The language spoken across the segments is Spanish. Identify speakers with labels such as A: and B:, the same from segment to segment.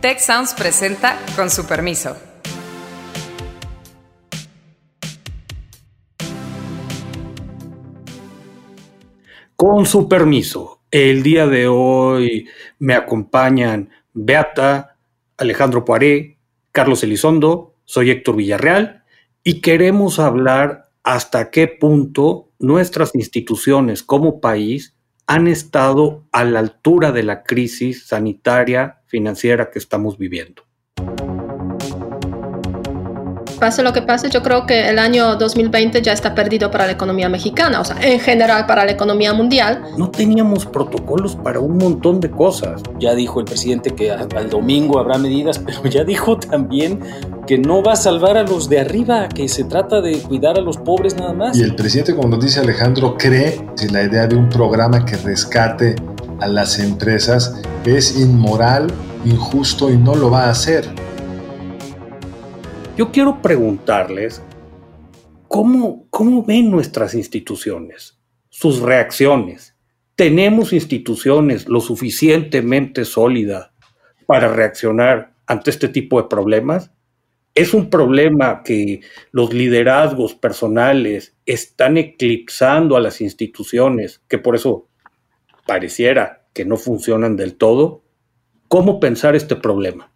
A: Tech Sounds presenta con su permiso.
B: Con su permiso, el día de hoy me acompañan Beata, Alejandro Poiré, Carlos Elizondo, soy Héctor Villarreal y queremos hablar hasta qué punto nuestras instituciones como país han estado a la altura de la crisis sanitaria financiera que estamos viviendo.
C: Pase lo que pase, yo creo que el año 2020 ya está perdido para la economía mexicana, o sea, en general para la economía mundial.
B: No teníamos protocolos para un montón de cosas.
D: Ya dijo el presidente que al domingo habrá medidas, pero ya dijo también que no va a salvar a los de arriba, que se trata de cuidar a los pobres nada más.
E: Y el presidente, como nos dice Alejandro, cree que la idea de un programa que rescate a las empresas es inmoral, injusto y no lo va a hacer.
B: Yo quiero preguntarles cómo, cómo ven nuestras instituciones, sus reacciones. ¿Tenemos instituciones lo suficientemente sólidas para reaccionar ante este tipo de problemas? ¿Es un problema que los liderazgos personales están eclipsando a las instituciones, que por eso pareciera que no funcionan del todo? ¿Cómo pensar este problema?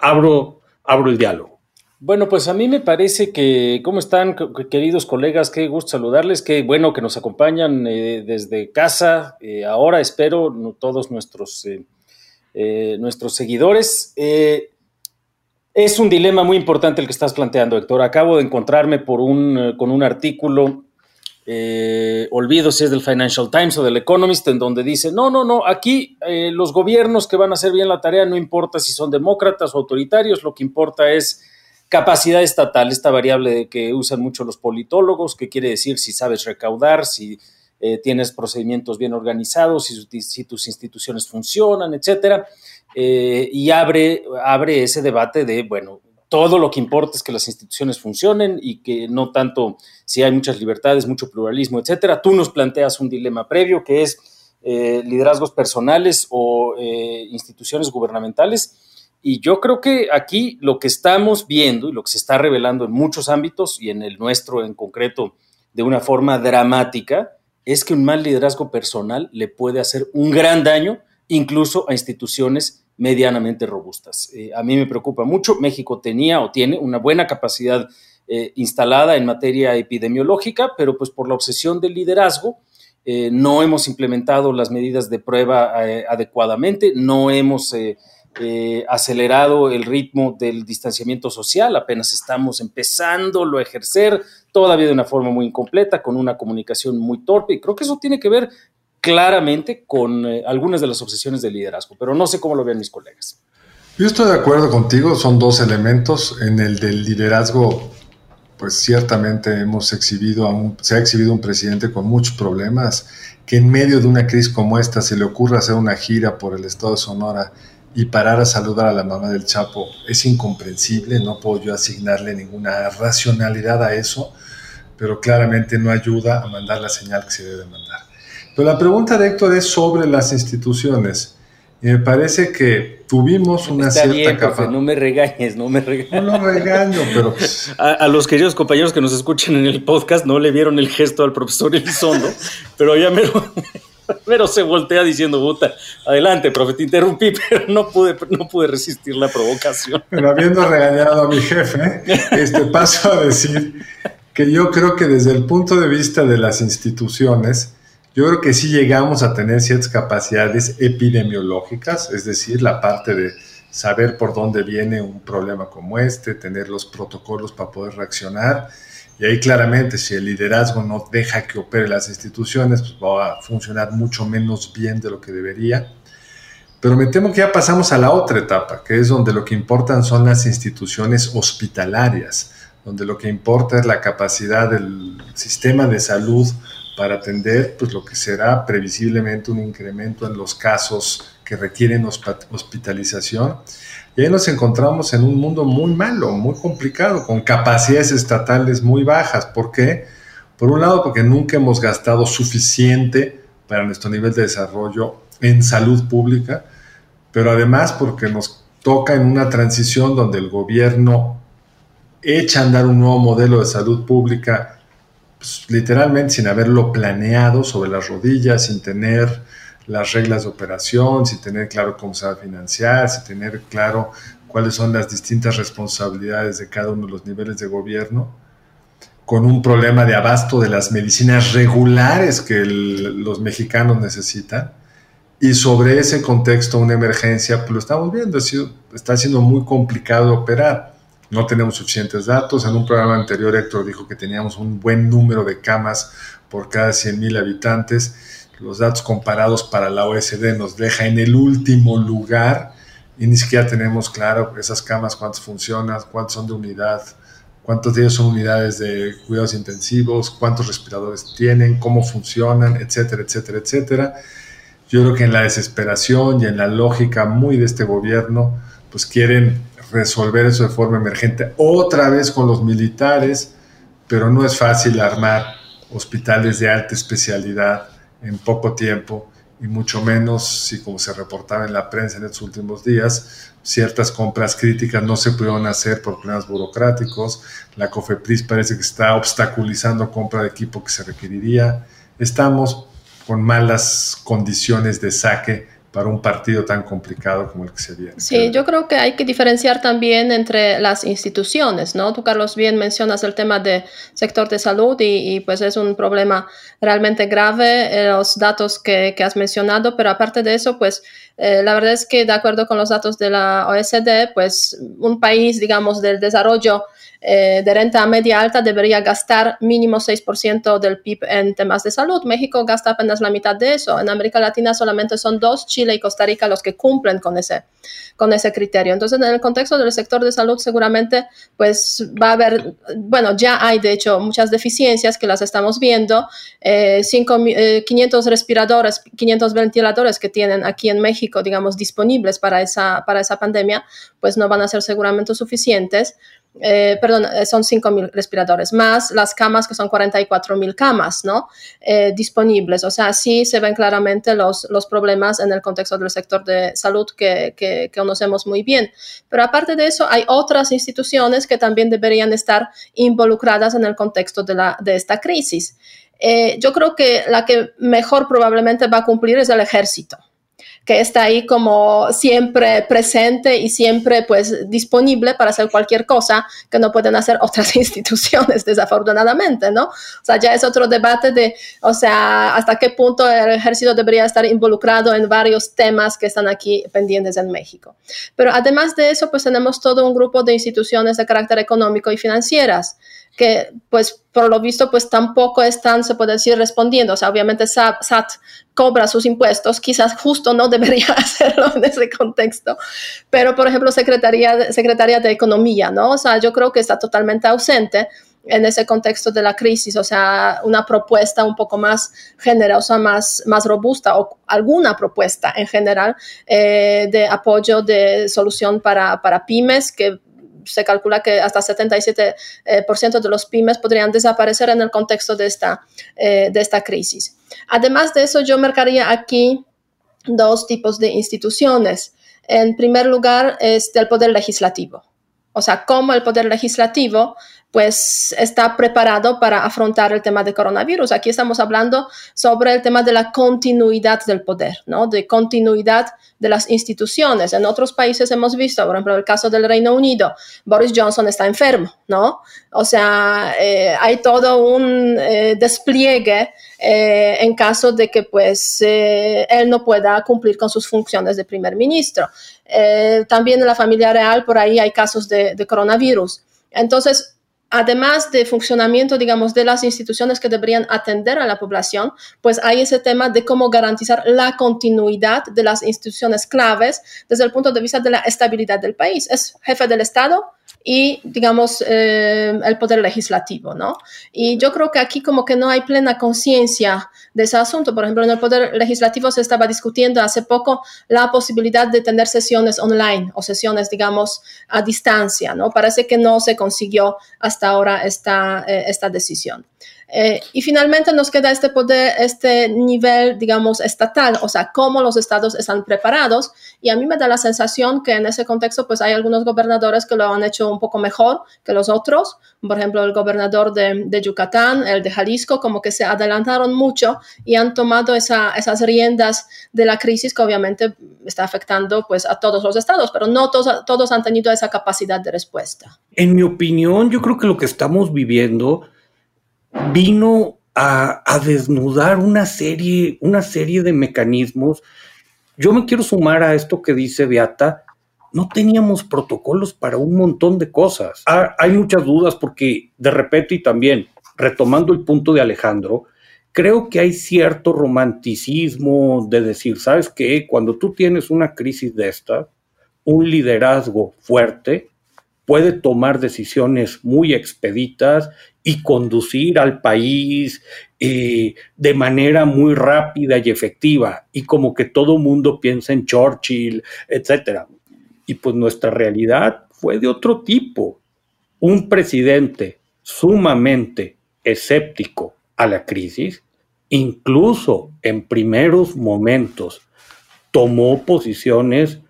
B: Abro, abro el diálogo.
D: Bueno, pues a mí me parece que, ¿cómo están queridos colegas? Qué gusto saludarles, qué bueno que nos acompañan eh, desde casa. Eh, ahora espero todos nuestros, eh, nuestros seguidores. es un dilema muy importante el que estás planteando, Héctor. Acabo de encontrarme por un, con un artículo, olvido si es del Financial Times o del Economist, en donde dice, no, no, no, aquí los gobiernos que van a hacer bien la tarea no importa si son demócratas o autoritarios, lo que importa es Capacidad estatal, esta variable que usan mucho los politólogos, que quiere decir si sabes recaudar, si eh, tienes procedimientos bien organizados, si, tus instituciones funcionan, etcétera, eh, y abre, abre ese debate de, bueno, todo lo que importa es que las instituciones funcionen y que no tanto si hay muchas libertades, mucho pluralismo, etcétera. Tú nos planteas un dilema previo que es eh, liderazgos personales o instituciones gubernamentales y yo creo que aquí lo que estamos viendo y lo que se está revelando en muchos ámbitos y en el nuestro en concreto de una forma dramática es que un mal liderazgo personal le puede hacer un gran daño incluso a instituciones medianamente robustas. Eh, a mí me preocupa mucho. México tenía o tiene una buena capacidad eh, instalada en materia epidemiológica, pero pues por la obsesión del liderazgo eh, no hemos implementado las medidas de prueba adecuadamente, no hemos acelerado el ritmo del distanciamiento social, apenas estamos empezándolo a ejercer, todavía de una forma muy incompleta, con una comunicación muy torpe, y creo que eso tiene que ver claramente con eh, algunas de las obsesiones del liderazgo, pero no sé cómo lo ven mis colegas.
E: Yo estoy de acuerdo contigo, son dos elementos. En el del liderazgo, pues ciertamente hemos exhibido un, se ha exhibido un presidente con muchos problemas, que en medio de una crisis como esta se le ocurra hacer una gira por el estado de Sonora y parar a saludar a la mamá del Chapo es incomprensible, no puedo yo asignarle ninguna racionalidad a eso, pero claramente no ayuda a mandar la señal que se debe mandar. Pero la pregunta de Héctor es sobre las instituciones. Y me parece que tuvimos una cierta capacidad.
D: No me regañes, no me regañes.
E: No lo regaño, pero. Pues
D: a, los queridos compañeros que nos escuchen en el podcast no le vieron el gesto al profesor Elizondo, pero ya me lo, pero se voltea diciendo, puta, adelante, profe, te interrumpí, pero no pude, no pude resistir la provocación.
E: Pero habiendo regañado a mi jefe, este, paso a decir que yo creo que desde el punto de vista de las instituciones, yo creo que sí llegamos a tener ciertas capacidades epidemiológicas, es decir, la parte de saber por dónde viene un problema como este, tener los protocolos para poder reaccionar y ahí claramente, si el liderazgo no deja que opere las instituciones, pues va a funcionar mucho menos bien de lo que debería. Pero me temo que ya pasamos a la otra etapa, que es donde lo que importan son las instituciones hospitalarias, donde lo que importa es la capacidad del sistema de salud para atender pues, lo que será previsiblemente un incremento en los casos que requieren hospitalización y ahí nos encontramos en un mundo muy malo, muy complicado, con capacidades estatales muy bajas. ¿Por qué? Por un lado, porque nunca hemos gastado suficiente para nuestro nivel de desarrollo en salud pública, pero además porque nos toca en una transición donde el gobierno echa a andar un nuevo modelo de salud pública, pues, literalmente sin haberlo planeado sobre las rodillas, sin tener las reglas de operación, sin tener claro cómo se va a financiar, sin tener claro cuáles son las distintas responsabilidades de cada uno de los niveles de gobierno, con un problema de abasto de las medicinas regulares que los mexicanos necesitan. Y sobre ese contexto, una emergencia, pues lo estamos viendo, está siendo muy complicado operar. No tenemos suficientes datos. En un programa anterior, Héctor dijo que teníamos un buen número de camas por cada 100.000 habitantes. Los datos comparados para la OSD nos deja en el último lugar y ni siquiera tenemos claro esas camas, cuántas funcionan, cuántos son de unidad, cuántos de ellos son unidades de cuidados intensivos, cuántos respiradores tienen, cómo funcionan, etcétera, etcétera, etcétera. Yo creo que en la desesperación y en la lógica muy de este gobierno, pues quieren resolver eso de forma emergente otra vez con los militares, pero no es fácil armar hospitales de alta especialidad en poco tiempo y mucho menos si, como se reportaba en la prensa en estos últimos días, ciertas compras críticas no se pudieron hacer por problemas burocráticos. La COFEPRIS parece que está obstaculizando compra de equipo que se requeriría. Estamos con malas condiciones de saque para un partido tan complicado como el que se viene.
C: Sí, yo creo que hay que diferenciar también entre las instituciones, ¿no? Tú, Carlos, bien mencionas el tema del sector de salud y, pues es un problema realmente grave, eh, los datos que, que, has mencionado, pero aparte de eso, pues eh, la verdad es que de acuerdo con los datos de la OSD, pues un país, digamos, del desarrollo eh, de renta media alta debería gastar mínimo 6% del PIB en temas de salud. México gasta apenas la mitad de eso. En América Latina solamente son dos, Chile y Costa Rica, los que cumplen con ese, con ese criterio. Entonces, en el contexto del sector de salud, seguramente, pues va a haber, bueno, ya hay de hecho muchas deficiencias que las estamos viendo. Eh, 500 eh, respiradores, 500 ventiladores que tienen aquí en México, digamos, disponibles para esa, para esa pandemia, pues no van a ser seguramente suficientes. Eh, perdón, eh, son 5.000 respiradores, más las camas que son 44.000 camas, ¿no? Eh, disponibles. O sea, sí se ven claramente los, los problemas en el contexto del sector de salud que, que, conocemos muy bien. Pero aparte de eso, hay otras instituciones que también deberían estar involucradas en el contexto de, la, de esta crisis. yo creo que la que mejor probablemente va a cumplir es el ejército que está ahí como siempre presente y siempre pues disponible para hacer cualquier cosa que no pueden hacer otras instituciones, desafortunadamente, ¿no? O sea, ya es otro debate de, o sea, hasta qué punto el ejército debería estar involucrado en varios temas que están aquí pendientes en México. Pero además de eso, pues tenemos todo un grupo de instituciones de carácter económico y financieras que pues por lo visto pues tampoco están, se puede decir, respondiendo. O sea, obviamente SAT, cobra sus impuestos, quizás justo no debería hacerlo en ese contexto, pero por ejemplo Secretaría, Secretaría de Economía, ¿no? O sea, yo creo que está totalmente ausente en ese contexto de la crisis, o sea, una propuesta un poco más generosa, más, más robusta o alguna propuesta en general eh, de apoyo, de solución para, para pymes que se calcula que hasta 77% eh, de los pymes podrían desaparecer en el contexto de esta, eh, de esta crisis. Además de eso, yo marcaría aquí dos tipos de instituciones. En primer lugar, es del poder legislativo. O sea, cómo el poder legislativo pues está preparado para afrontar el tema de coronavirus. Aquí estamos hablando sobre el tema de la continuidad del poder, ¿no? De continuidad de las instituciones. En otros países hemos visto, por ejemplo, el caso del Reino Unido, Boris Johnson está enfermo, ¿no? O sea, eh, hay todo un eh, despliegue eh, en caso de que pues él no pueda cumplir con sus funciones de primer ministro. También en la familia real, por ahí hay casos de, de coronavirus. Entonces, además de funcionamiento, digamos, de las instituciones que deberían atender a la población, pues hay ese tema de cómo garantizar la continuidad de las instituciones claves desde el punto de vista de la estabilidad del país. Es jefe del Estado, y, digamos, eh, el poder legislativo, ¿no? Y yo creo que aquí como que no hay plena conciencia de ese asunto. Por ejemplo, en el poder legislativo se estaba discutiendo hace poco la posibilidad de tener sesiones online o sesiones, digamos, a distancia, ¿no? Parece que no se consiguió hasta ahora esta, eh, esta decisión. Eh, y finalmente nos queda este poder, este nivel, digamos, estatal, o sea, cómo los estados están preparados. Y a mí me da la sensación que en ese contexto, pues hay algunos gobernadores que lo han hecho un poco mejor que los otros. Por ejemplo, el gobernador de, de Yucatán, el de Jalisco, como que se adelantaron mucho y han tomado esa, esas riendas de la crisis que obviamente está afectando pues a todos los estados, pero no todos, todos han tenido esa capacidad de respuesta.
B: En mi opinión, yo creo que lo que estamos viviendo vino a, desnudar una serie, una serie de mecanismos. Yo me quiero sumar a esto que dice Beata. No teníamos protocolos para un montón de cosas. hay muchas dudas porque de repente y también retomando el punto de Alejandro, creo que hay cierto romanticismo de decir, ¿sabes qué? Cuando tú tienes una crisis de esta, un liderazgo fuerte puede tomar decisiones muy expeditas y conducir al país eh, de manera muy rápida y efectiva, y como que todo mundo piensa en Churchill, etc. Y pues nuestra realidad fue de otro tipo. Un presidente sumamente escéptico a la crisis, incluso en primeros momentos tomó posiciones,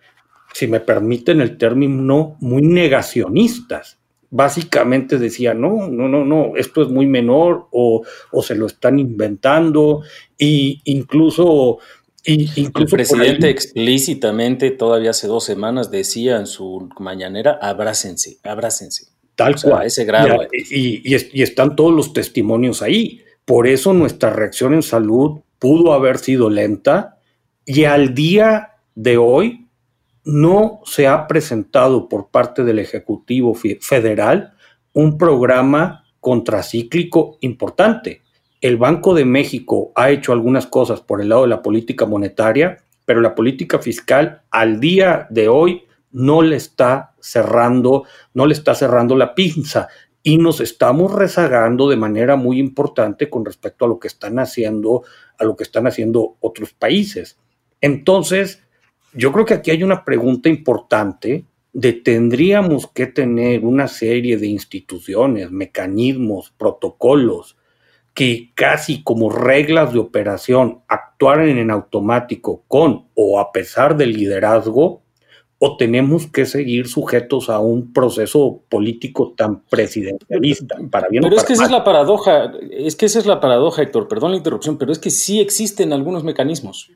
B: si me permiten el término, muy negacionistas básicamente decía, no, no, no, no, esto es muy menor o, se lo están inventando e incluso... incluso
D: el presidente explícitamente todavía hace dos semanas decía en su mañanera, abrácense, abrácense.
B: Tal cual. ese grado. Y, y, están todos los testimonios ahí. Por eso nuestra reacción en salud pudo haber sido lenta y al día de hoy no se ha presentado por parte del Ejecutivo Federal un programa contracíclico importante. El Banco de México ha hecho algunas cosas por el lado de la política monetaria, pero la política fiscal al día de hoy no le está cerrando, no le está cerrando la pinza y nos estamos rezagando de manera muy importante con respecto a lo que están haciendo, a lo que están haciendo otros países. Entonces, yo creo que aquí hay una pregunta importante de tendríamos que tener una serie de instituciones, mecanismos, protocolos que casi como reglas de operación actuaran en automático con o a pesar del liderazgo o tenemos que seguir sujetos a un proceso político tan presidencialista
D: para bien pero es que esa es la paradoja es que esa es la paradoja Héctor perdón la interrupción pero es que sí existen algunos mecanismos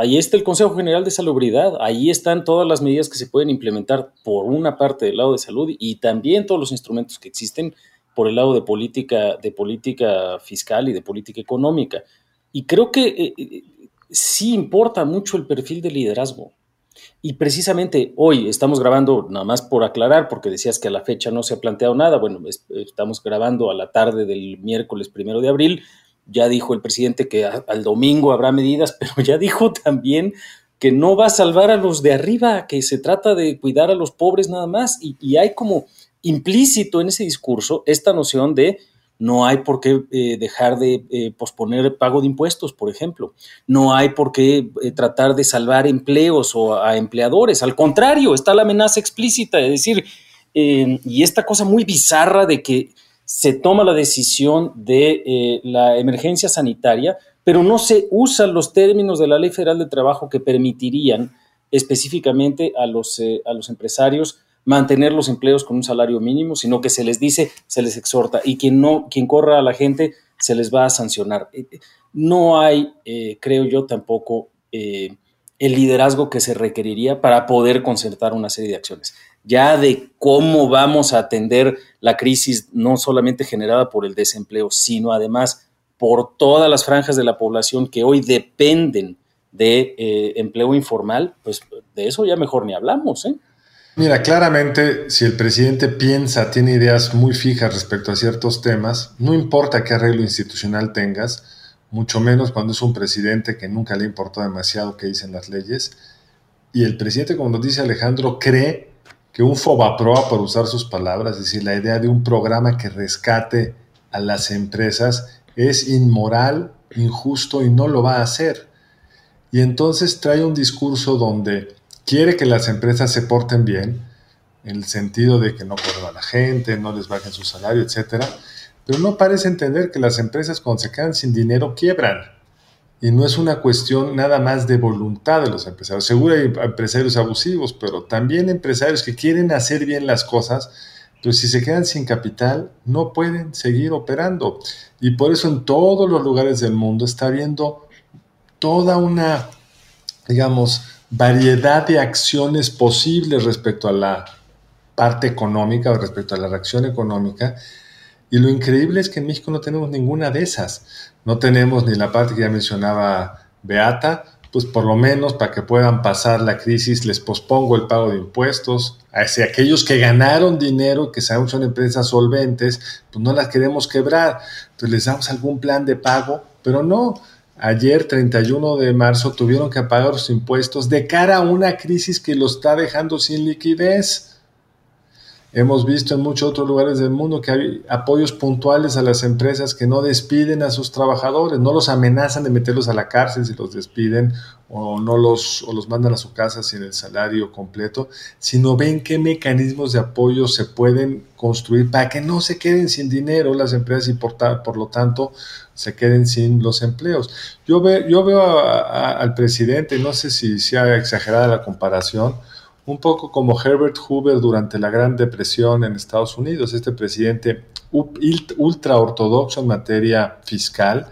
D: Ahí está el Consejo General de Salubridad, ahí están todas las medidas que se pueden implementar por una parte del lado de salud y también todos los instrumentos que existen por el lado de política, de política fiscal y de política económica. Y creo que eh, eh, sí importa mucho el perfil de liderazgo. Y precisamente hoy estamos grabando, nada más por aclarar, porque decías que a la fecha no se ha planteado nada. Bueno, estamos grabando a la tarde del miércoles primero de abril. Ya dijo el presidente que al domingo habrá medidas, pero ya dijo también que no va a salvar a los de arriba, que se trata de cuidar a los pobres nada más. Y, hay como implícito en ese discurso esta noción de no hay por qué eh, dejar de eh, posponer el pago de impuestos, por ejemplo. No hay por qué eh, tratar de salvar empleos o a, empleadores. Al contrario, está la amenaza explícita de decir, y esta cosa muy bizarra de que se toma la decisión de eh, la emergencia sanitaria, pero no se usan los términos de la Ley Federal de Trabajo que permitirían específicamente a los, eh, a los empresarios mantener los empleos con un salario mínimo, sino que se les dice, se les exhorta y quien no, quien corra a la gente se les va a sancionar. Eh, no hay, creo yo, tampoco el liderazgo que se requeriría para poder concertar una serie de acciones ya de cómo vamos a atender la crisis no solamente generada por el desempleo, sino además por todas las franjas de la población que hoy dependen de eh, empleo informal, pues de eso ya mejor ni hablamos. ¿eh?
E: Mira, claramente si el presidente piensa, tiene ideas muy fijas respecto a ciertos temas, no importa qué arreglo institucional tengas, mucho menos cuando es un presidente que nunca le importó demasiado qué dicen las leyes, y el presidente, como nos dice Alejandro, cree que un FOBAPROA, por usar sus palabras, es decir, la idea de un programa que rescate a las empresas, es inmoral, injusto y no lo va a hacer. Y entonces trae un discurso donde quiere que las empresas se porten bien, en el sentido de que no corran a la gente, no les bajen su salario, etc. pero no parece entender que las empresas cuando se quedan sin dinero quiebran. Y no es una cuestión nada más de voluntad de los empresarios. Seguro hay empresarios abusivos, pero también empresarios que quieren hacer bien las cosas, pero si se quedan sin capital, no pueden seguir operando. Y por eso en todos los lugares del mundo está habiendo toda una, digamos, variedad de acciones posibles respecto a la parte económica o respecto a la reacción económica. Y lo increíble es que en México no tenemos ninguna de esas. No tenemos ni la parte que ya mencionaba Beata, pues por lo menos para que puedan pasar la crisis les pospongo el pago de impuestos. Hacia aquellos que ganaron dinero, que sabemos son empresas solventes, pues no las queremos quebrar. Entonces les damos algún plan de pago, pero no. Ayer, 31 de marzo, tuvieron que pagar los impuestos de cara a una crisis que los está dejando sin liquidez. Hemos visto en muchos otros lugares del mundo que hay apoyos puntuales a las empresas que no despiden a sus trabajadores, no los amenazan de meterlos a la cárcel si los despiden o no los, o los mandan a su casa sin el salario completo, sino ven qué mecanismos de apoyo se pueden construir para que no se queden sin dinero las empresas y por, por lo tanto se queden sin los empleos. Yo, yo veo al presidente, no sé si sea exagerada la comparación, un poco como Herbert Hoover durante la Gran Depresión en Estados Unidos, este presidente ultra ortodoxo en materia fiscal,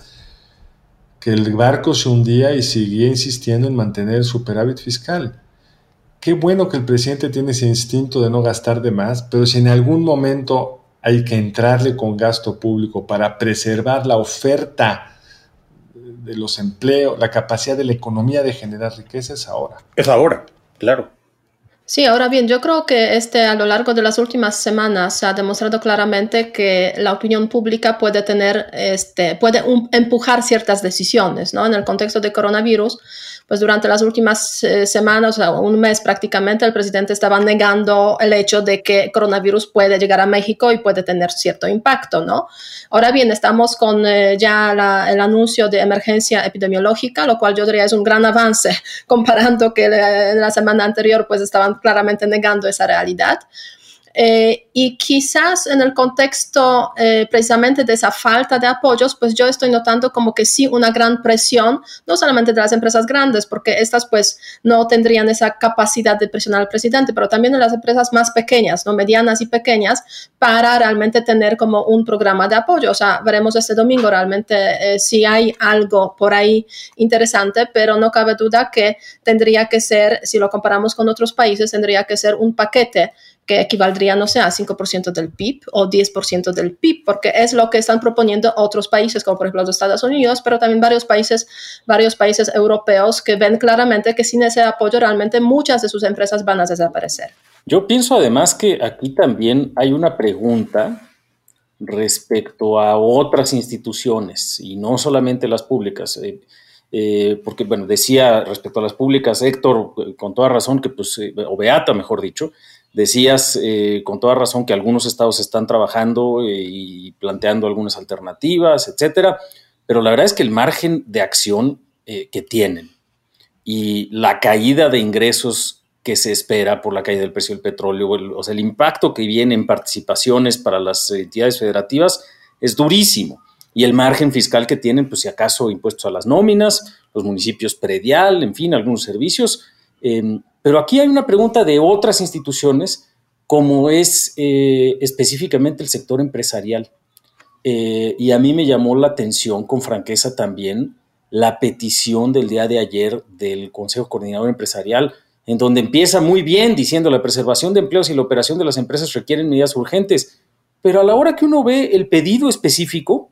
E: que el barco se hundía y seguía insistiendo en mantener el superávit fiscal. Qué bueno que el presidente tiene ese instinto de no gastar de más, pero si en algún momento hay que entrarle con gasto público para preservar la oferta de los empleos, la capacidad de la economía de generar riqueza, es ahora.
B: Es ahora, claro.
C: Sí, ahora bien, yo creo que este, a lo largo de las últimas semanas se ha demostrado claramente que la opinión pública puede tener, este, puede empujar ciertas decisiones, ¿no? En el contexto de coronavirus, pues durante las últimas eh, semanas, o un mes prácticamente, el presidente estaba negando el hecho de que coronavirus puede llegar a México y puede tener cierto impacto, ¿no? Ahora bien, estamos con eh, ya el anuncio de emergencia epidemiológica, lo cual yo diría es un gran avance comparando que en la semana anterior pues estaban claramente negando esa realidad. Eh, y quizás en el contexto eh, precisamente de esa falta de apoyos, pues yo estoy notando como que sí una gran presión, no solamente de las empresas grandes, porque estas pues no tendrían esa capacidad de presionar al presidente, pero también de las empresas más pequeñas, no medianas y pequeñas, para realmente tener como un programa de apoyo. O sea, veremos este domingo realmente eh, si hay algo por ahí interesante, pero no cabe duda que tendría que ser, si lo comparamos con otros países, tendría que ser un paquete que equivaldría, no sé, a 5% del PIB o 10% del PIB, porque es lo que están proponiendo otros países, como por ejemplo los Estados Unidos, pero también varios países, varios países europeos que ven claramente que sin ese apoyo realmente muchas de sus empresas van a desaparecer.
D: Yo pienso además que aquí también hay una pregunta respecto a otras instituciones y no solamente las públicas. Eh, eh, porque, bueno, decía respecto a las públicas, Héctor, eh, con toda razón, que pues, o Beata, mejor dicho, Decías eh, con toda razón que algunos estados están trabajando eh, y planteando algunas alternativas, etcétera, pero la verdad es que el margen de acción eh, que tienen y la caída de ingresos que se espera por la caída del precio del petróleo, o sea, el impacto que viene en participaciones para las entidades federativas es durísimo. Y el margen fiscal que tienen, pues si acaso impuestos a las nóminas, los municipios predial, en fin, algunos servicios, em, pero aquí hay una pregunta de otras instituciones, como es eh, específicamente el sector empresarial. Eh, y a mí me llamó la atención con franqueza también la petición del día de ayer del Consejo Coordinador Empresarial, en donde empieza muy bien diciendo la preservación de empleos y la operación de las empresas requieren medidas urgentes, pero a la hora que uno ve el pedido específico,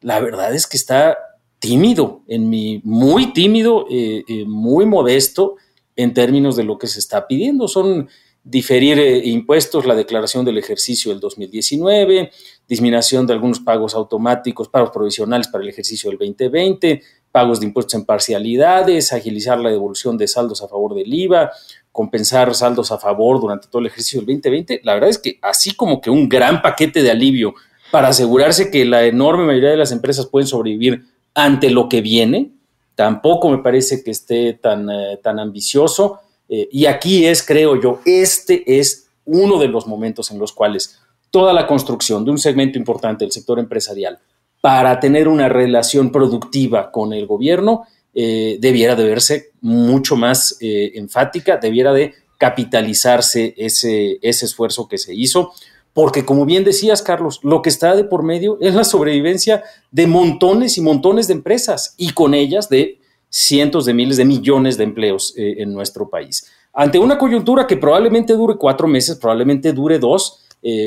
D: la verdad es que está tímido, en mi, muy tímido, eh, muy modesto, en términos de lo que se está pidiendo. Son diferir eh, impuestos, la declaración del ejercicio del 2019, disminución de algunos pagos automáticos, pagos provisionales para el ejercicio del 2020, pagos de impuestos en parcialidades, agilizar la devolución de saldos a favor del IVA, compensar saldos a favor durante todo el ejercicio del 2020. La verdad es que así como que un gran paquete de alivio para asegurarse que la enorme mayoría de las empresas pueden sobrevivir ante lo que viene, tampoco me parece que esté tan, eh, tan ambicioso. Eh, y aquí es, creo yo, este es uno de los momentos en los cuales toda la construcción de un segmento importante del sector empresarial para tener una relación productiva con el gobierno eh, debiera de verse mucho más enfática, debiera de capitalizarse ese, ese esfuerzo que se hizo, porque como bien decías, Carlos, lo que está de por medio es la sobrevivencia de montones y montones de empresas y con ellas de cientos de miles de millones de empleos eh, en nuestro país. Ante una coyuntura que probablemente dure cuatro meses, probablemente dure dos,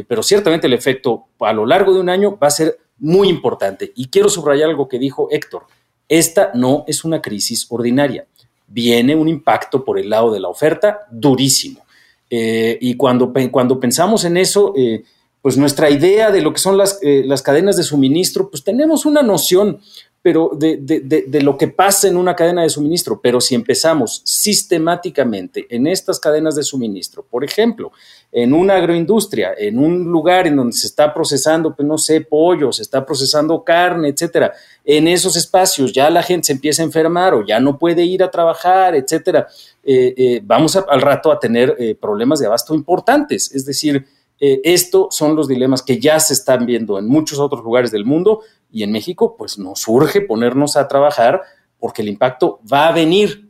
D: pero ciertamente el efecto a lo largo de un año va a ser muy importante. Y quiero subrayar algo que dijo Héctor. Esta no es una crisis ordinaria. Viene un impacto por el lado de la oferta durísimo. Eh, y cuando, cuando, pensamos en eso, eh, pues nuestra idea de lo que son las, eh, las, cadenas de suministro, pues tenemos una noción pero de, lo que pasa en una cadena de suministro. Pero si empezamos sistemáticamente en estas cadenas de suministro, por ejemplo, en una agroindustria, en un lugar en donde se está procesando, pues no sé, pollo, se está procesando carne, etcétera, en esos espacios ya la gente se empieza a enfermar o ya no puede ir a trabajar, etcétera, eh, eh, vamos al rato a tener eh, problemas de abasto importantes. Es decir, estos son los dilemas que ya se están viendo en muchos otros lugares del mundo y en México, pues nos urge ponernos a trabajar porque el impacto va a venir.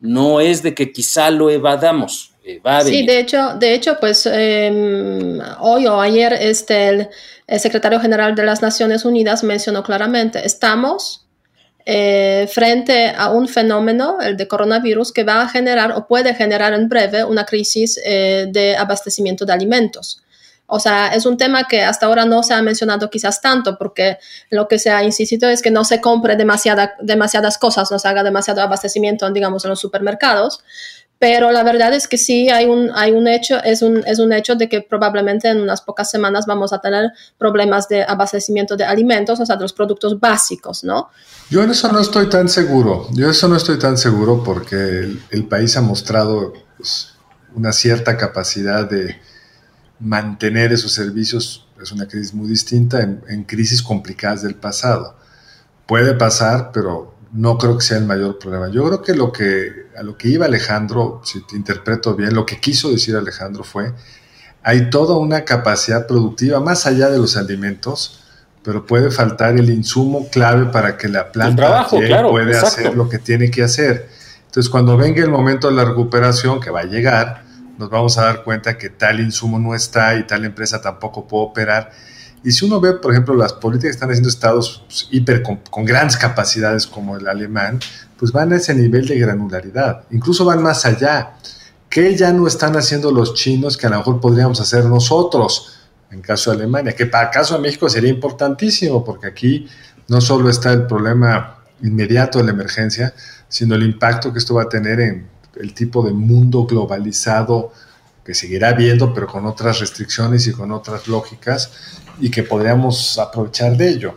D: No es de que quizá lo evadamos. Eh, va a venir.
C: Sí, de hecho, de hecho, pues em, hoy o ayer este, el, secretario general de las Naciones Unidas mencionó claramente, estamos eh, frente a un fenómeno, el de coronavirus, que va a generar o puede generar en breve una crisis eh, de abastecimiento de alimentos. O sea, es un tema que hasta ahora no se ha mencionado quizás tanto, porque lo que se ha insistido es que no se compre demasiada, demasiadas cosas, no se haga demasiado abastecimiento, digamos, en los supermercados. Pero la verdad es que sí hay un, hay un hecho, es un, es un hecho de que probablemente en unas pocas semanas vamos a tener problemas de abastecimiento de alimentos, o sea, de los productos básicos, ¿no?
E: Yo en eso no estoy tan seguro. Yo eso no estoy tan seguro porque el, país ha mostrado pues, una cierta capacidad de mantener esos servicios es una crisis muy distinta en, crisis complicadas del pasado. Puede pasar, pero no creo que sea el mayor problema. Yo creo que lo que a lo que iba Alejandro, si te interpreto bien, lo que quiso decir Alejandro fue hay toda una capacidad productiva más allá de los alimentos, pero puede faltar el insumo clave para que la planta pueda hacer lo que tiene que hacer. Entonces, cuando venga el momento de la recuperación, que va a llegar, nos vamos a dar cuenta que tal insumo no está y tal empresa tampoco puede operar. Y si uno ve, por ejemplo, las políticas que están haciendo estados pues, hiper con, grandes capacidades como el alemán, pues van a ese nivel de granularidad. Incluso van más allá. ¿Qué ya no están haciendo los chinos que a lo mejor podríamos hacer nosotros en caso de Alemania? Que para caso de México sería importantísimo, porque aquí no solo está el problema inmediato de la emergencia, sino el impacto que esto va a tener en el tipo de mundo globalizado que seguirá habiendo, pero con otras restricciones y con otras lógicas, y que podríamos aprovechar de ello.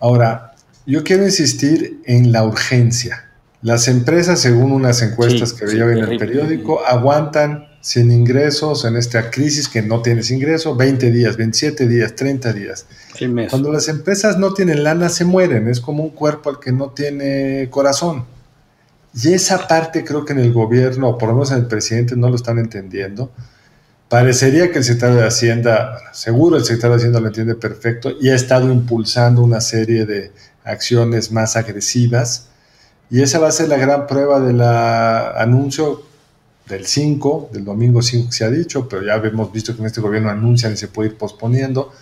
E: Ahora, yo quiero insistir en la urgencia. Las empresas, según unas encuestas que veo en el periódico, aguantan sin ingresos en esta crisis que no tienes ingreso 20 días, 27 días, 30 días. Cuando las empresas no tienen lana, se mueren. Es como un cuerpo al que no tiene corazón. Y esa parte creo que en el gobierno, o por lo menos en el presidente, no lo están entendiendo. Parecería que el secretario de Hacienda, seguro el secretario de Hacienda lo entiende perfecto, y ha estado impulsando una serie de acciones más agresivas. Y esa va a ser la gran prueba del anuncio del 5, del domingo 5 que se ha dicho, pero ya hemos visto que en este gobierno anuncian y se puede ir posponiendo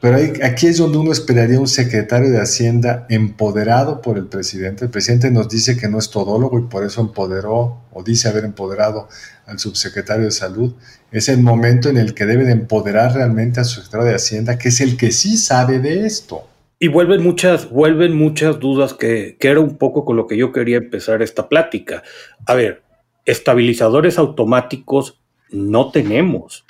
E: pero aquí es donde uno esperaría un secretario de Hacienda empoderado por el presidente. El presidente nos dice que no es todólogo y por eso empoderó o dice haber empoderado al subsecretario de Salud. Es el momento en el que debe de empoderar realmente a su secretario de Hacienda, que es el que sí sabe de esto.
B: Y vuelven muchas, vuelven muchas dudas que, que era un poco con lo que yo quería empezar esta plática. A ver, estabilizadores automáticos no tenemos.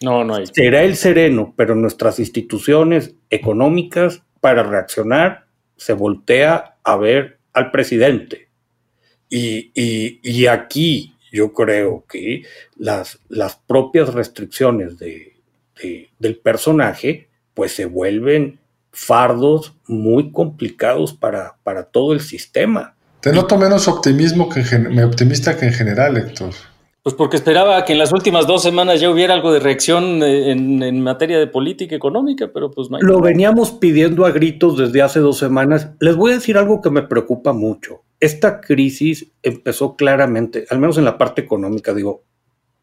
D: No, no hay.
B: Será el sereno, pero nuestras instituciones económicas para reaccionar se voltea a ver al presidente. Y, aquí yo creo que las, las propias restricciones de, del personaje pues se vuelven fardos muy complicados para, para todo el sistema.
E: Te noto menos optimismo que optimista que en general, Héctor.
D: Pues porque esperaba que en las últimas dos semanas ya hubiera algo de reacción eh, en, materia de política económica, pero pues no
B: Lo veníamos pidiendo a gritos desde hace dos semanas. Les voy a decir algo que me preocupa mucho. Esta crisis empezó claramente, al menos en la parte económica, digo,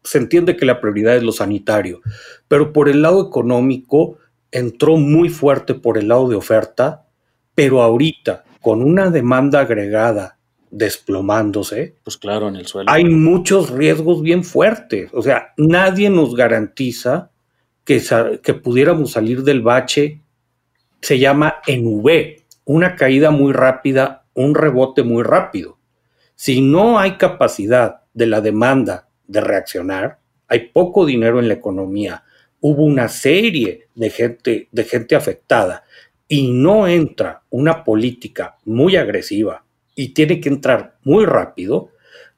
B: se entiende que la prioridad es lo sanitario, pero por el lado económico entró muy fuerte por el lado de oferta, pero ahorita con una demanda agregada desplomándose,
D: pues claro, en el suelo.
B: Hay muchos riesgos bien fuertes, o sea, nadie nos garantiza que, que pudiéramos salir del bache, se llama en V, una caída muy rápida, un rebote muy rápido. Si no hay capacidad de la demanda de reaccionar, hay poco dinero en la economía, hubo una serie de gente, de gente afectada y no entra una política muy agresiva y tiene que entrar muy rápido,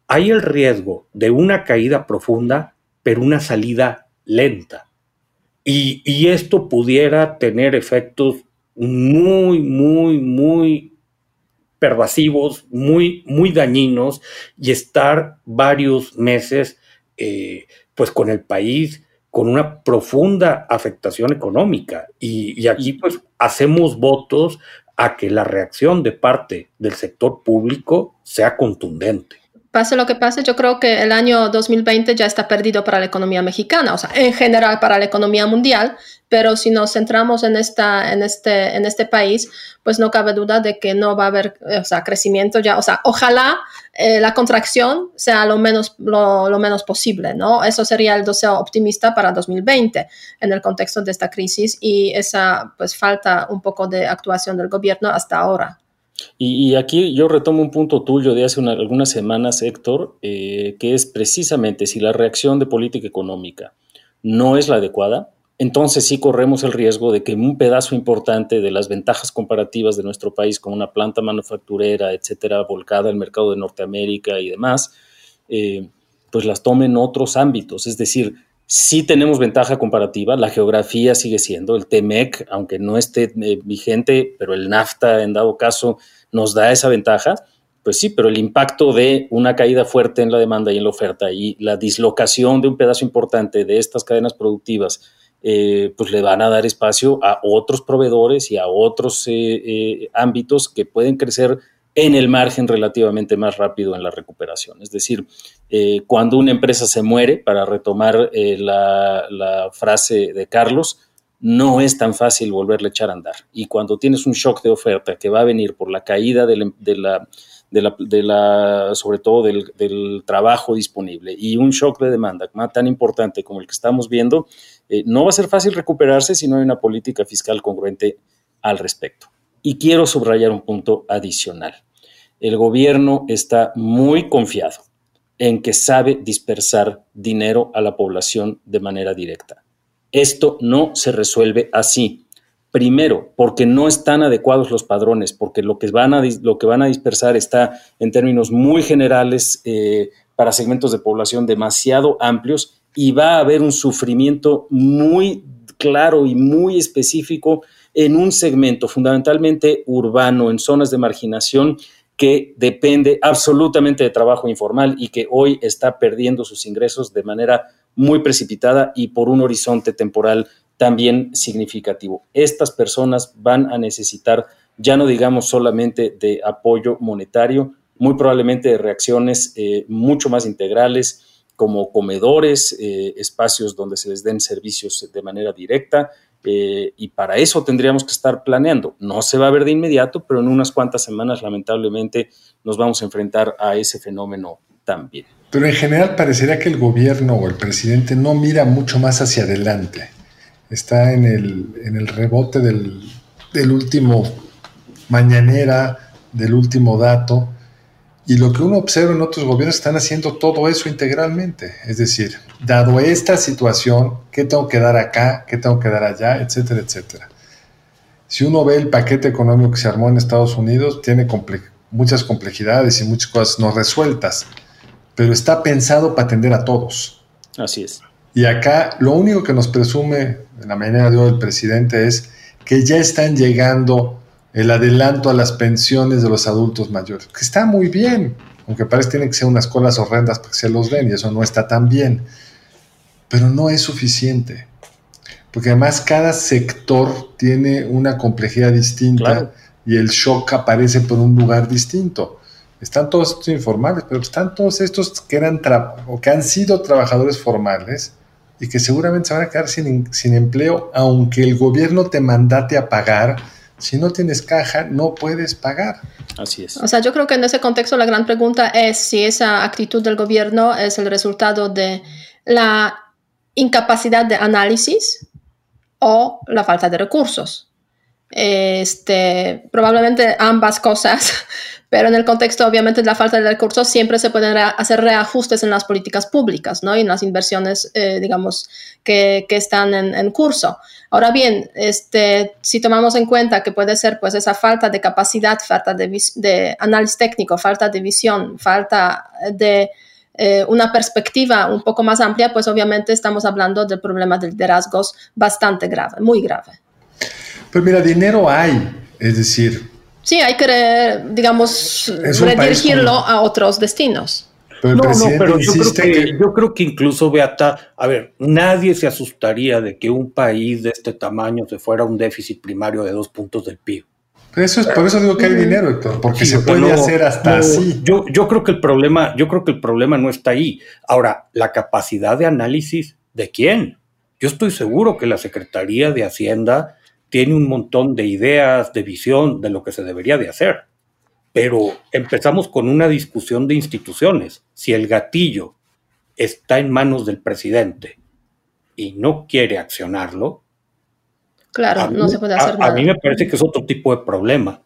B: hay el riesgo de una caída profunda, pero una salida lenta. Y, esto pudiera tener efectos muy, muy, muy pervasivos, muy, muy dañinos y estar varios meses eh, pues con el país con una profunda afectación económica. Y, y, aquí pues hacemos votos a que la reacción de parte del sector público sea contundente
C: pase lo que pase, yo creo que el año 2020 ya está perdido para la economía mexicana, o sea, en general para la economía mundial, pero si nos centramos en, esta, en, este, en este país, pues no cabe duda de que no va a haber o sea, crecimiento ya, o sea, ojalá eh, la contracción sea lo menos, lo, menos posible, ¿no? Eso sería el deseo optimista para 2020 en el contexto de esta crisis y esa pues falta un poco de actuación del gobierno hasta ahora.
D: Y, aquí yo retomo un punto tuyo de hace algunas semanas, Héctor, eh, que es precisamente si la reacción de política económica no es la adecuada, entonces sí corremos el riesgo de que un pedazo importante de las ventajas comparativas de nuestro país con una planta manufacturera, etcétera, volcada al mercado de Norteamérica y demás, eh, pues las tomen otros ámbitos. Es decir, sí tenemos ventaja comparativa, la geografía sigue siendo, el TEMEC, aunque no esté eh, vigente, pero el NAFTA en dado caso nos da esa ventaja, pues sí, pero el impacto de una caída fuerte en la demanda y en la oferta y la dislocación de un pedazo importante de estas cadenas productivas, eh, pues le van a dar espacio a otros proveedores y a otros eh, ámbitos que pueden crecer en el margen relativamente más rápido en la recuperación. Es decir, eh, cuando una empresa se muere, para retomar eh, la, frase de Carlos, no es tan fácil volverle a echar a andar. Y cuando tienes un shock de oferta que va a venir por la caída la, de la, sobre todo del, trabajo disponible y un shock de demanda tan importante como el que estamos viendo, eh, no va a ser fácil recuperarse si no hay una política fiscal congruente al respecto. Y quiero subrayar un punto adicional. El gobierno está muy confiado en que sabe dispersar dinero a la población de manera directa. Esto no se resuelve así. Primero, porque no están adecuados los padrones, porque lo que van a, lo que van a dispersar está en términos muy generales eh, para segmentos de población demasiado amplios y va a haber un sufrimiento muy claro y muy específico en un segmento fundamentalmente urbano, en zonas de marginación que depende absolutamente de trabajo informal y que hoy está perdiendo sus ingresos de manera muy precipitada y por un horizonte temporal también significativo. Estas personas van a necesitar, ya no digamos solamente de apoyo monetario, muy probablemente de reacciones eh, mucho más integrales como comedores, eh, espacios donde se les den servicios de manera directa, eh, y para eso tendríamos que estar planeando. No se va a ver de inmediato, pero en unas cuantas semanas lamentablemente nos vamos a enfrentar a ese fenómeno también.
E: Pero en general parecería que el gobierno o el presidente no mira mucho más hacia adelante. Está en el, en el rebote del, del último mañanera, del último dato y lo que uno observa en otros gobiernos están haciendo todo eso integralmente. Es decir, dado esta situación, ¿qué tengo que dar acá? ¿Qué tengo que dar allá? Etcétera, etcétera. Si uno ve el paquete económico que se armó en Estados Unidos, tiene muchas complejidades y muchas cosas no resueltas, pero está pensado para atender a todos.
D: Así es.
E: Y acá lo único que nos presume en la manera de hoy el presidente es que ya están llegando el adelanto a las pensiones de los adultos mayores, que está muy bien. aunque parece que tienen que ser unas colas horrendas para que se los den y eso no está tan bien. Pero no es suficiente, porque además cada sector tiene una complejidad distinta y el shock aparece por un lugar distinto. Están todos estos informales, pero están todos estos que, eran o que han sido trabajadores formales y que seguramente se van a quedar sin, sin empleo, aunque el gobierno te mandate a pagar. Si no tienes caja, no puedes pagar.
D: Así es.
C: O sea, yo creo que en ese contexto la gran pregunta es si esa actitud del gobierno es el resultado de la incapacidad de análisis o la falta de recursos. Este, probablemente ambas cosas, pero en el contexto obviamente de la falta de recursos siempre se pueden hacer reajustes en las políticas públicas ¿no? y en las inversiones, eh, digamos, que, que están en, curso. Ahora bien, este, si tomamos en cuenta que puede ser pues esa falta de capacidad, falta de, de análisis técnico, falta de visión, falta de eh, una perspectiva un poco más amplia, pues obviamente estamos hablando del problema de liderazgos bastante grave, muy grave.
E: Pues mira, dinero hay, es decir...
C: Sí, hay que, digamos, redirigirlo a otros destinos.
B: Pero no, no, pero yo creo, que, yo creo que incluso, Beata, a ver, nadie se asustaría de que un país de este tamaño se fuera a un déficit primario de dos puntos del PIB.
E: Eso es, por eso digo que hay dinero, Héctor, porque se puede hacer hasta así.
B: Yo, yo creo que el problema, yo creo que el problema no está ahí. Ahora, la capacidad de análisis de quién. Yo estoy seguro que la Secretaría de Hacienda tiene un montón de ideas, de visión de lo que se debería de hacer. Pero empezamos con una discusión de instituciones. Si el gatillo está en manos del presidente y no quiere accionarlo,
C: claro, no se puede hacer
B: nada. A mí me parece que es otro tipo de problema.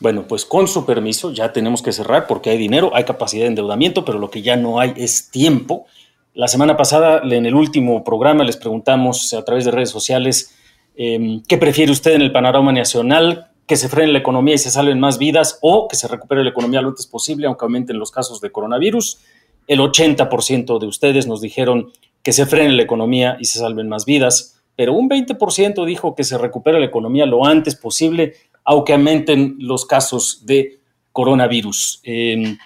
D: Bueno, pues con su permiso ya tenemos que cerrar porque hay dinero, hay capacidad de endeudamiento, pero lo que ya no hay es tiempo. La semana pasada, en el último programa, les preguntamos a través de redes sociales Em, ¿Qué prefiere usted en el panorama nacional? ¿Que se frene la economía y se salven más vidas o que se recupere la economía lo antes posible, aunque aumenten los casos de coronavirus? El 80% de ustedes nos dijeron que se frene la economía y se salven más vidas, pero un 20% dijo que se recupere la economía lo antes posible, aunque aumenten los casos de coronavirus. Em,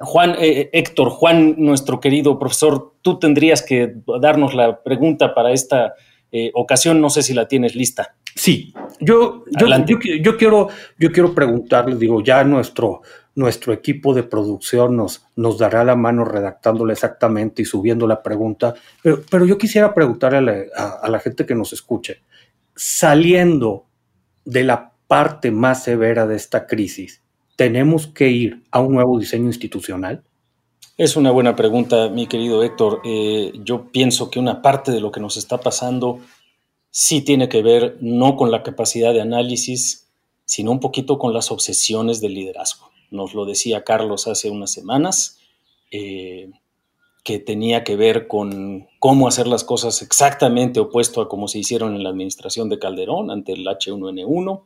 D: Juan, eh, Héctor, Juan, nuestro querido profesor, tú tendrías que darnos la pregunta para esta eh, ocasión, no sé si la tienes lista.
B: Sí, yo, yo, quiero, yo quiero preguntarle, digo, ya nuestro, nuestro equipo de producción nos, nos dará la mano redactándole exactamente y subiendo la pregunta, pero, pero yo quisiera preguntarle a la, gente que nos escuche, saliendo de la parte más severa de esta crisis, ¿tenemos que ir a un nuevo diseño institucional?
D: Es una buena pregunta, mi querido Héctor. Eh, yo pienso que una parte de lo que nos está pasando sí tiene que ver no con la capacidad de análisis, sino un poquito con las obsesiones del liderazgo. Nos lo decía Carlos hace unas semanas, eh, que tenía que ver con cómo hacer las cosas exactamente opuesto a como se hicieron en la administración de Calderón ante el H1N1.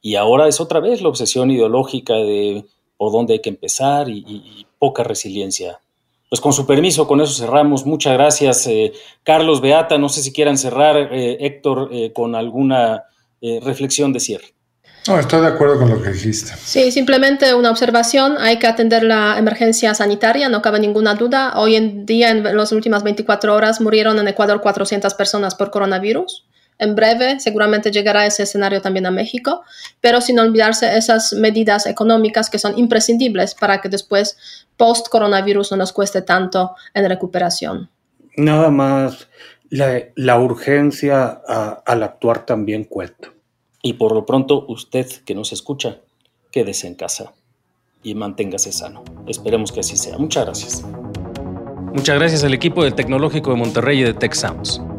D: Y ahora es otra vez la obsesión ideológica de por dónde hay que empezar y poca resiliencia. Pues con su permiso, con eso cerramos. Muchas gracias, eh, Carlos, Beata. No sé si quieran cerrar, eh, Héctor, eh, con alguna reflexión de cierre.
E: No, estoy de acuerdo con lo que dijiste.
C: Sí, simplemente una observación. Hay que atender la emergencia sanitaria, no cabe ninguna duda. Hoy en día, en las últimas 24 horas, murieron en Ecuador 400 personas por coronavirus. En breve seguramente llegará ese escenario también a México, pero sin olvidarse esas medidas económicas que son imprescindibles para que después, post coronavirus, no nos cueste tanto en recuperación.
B: Nada más, la, urgencia al actuar también cuenta.
D: Y por lo pronto, usted que nos escucha, quédese en casa y manténgase sano. Esperemos que así sea. Muchas gracias. Muchas gracias al equipo del Tecnológico de Monterrey y de Tech Sounds